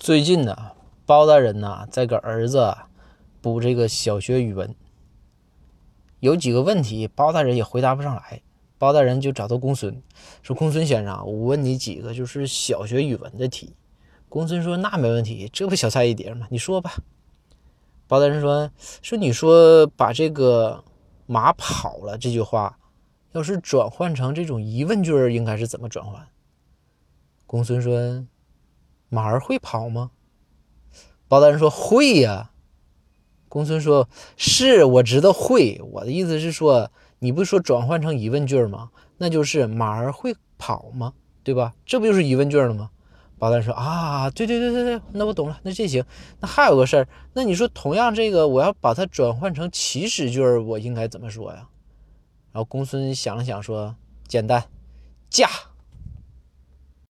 最近呢，包大人呢在给儿子补这个小学语文，有几个问题，包大人也回答不上来。包大人就找到公孙，说：“公孙先生，我问你几个就是小学语文的题。”公孙说：“那没问题，这不小菜一碟吗？你说吧。”包大人说：“说你说把这个马跑了这句话，要是转换成这种疑问句，应该是怎么转换？”公孙说。马儿会跑吗？包大人说会呀。公孙说：“是我知道会，我的意思是说，你不是说转换成疑问句吗？那就是马儿会跑吗？对吧？这不就是疑问句了吗？”包大人说：“啊，对对对对对，那我懂了，那这行。那还有个事儿，那你说同样这个，我要把它转换成祈使句，我应该怎么说呀？”然后公孙想了想说：“简单，驾。”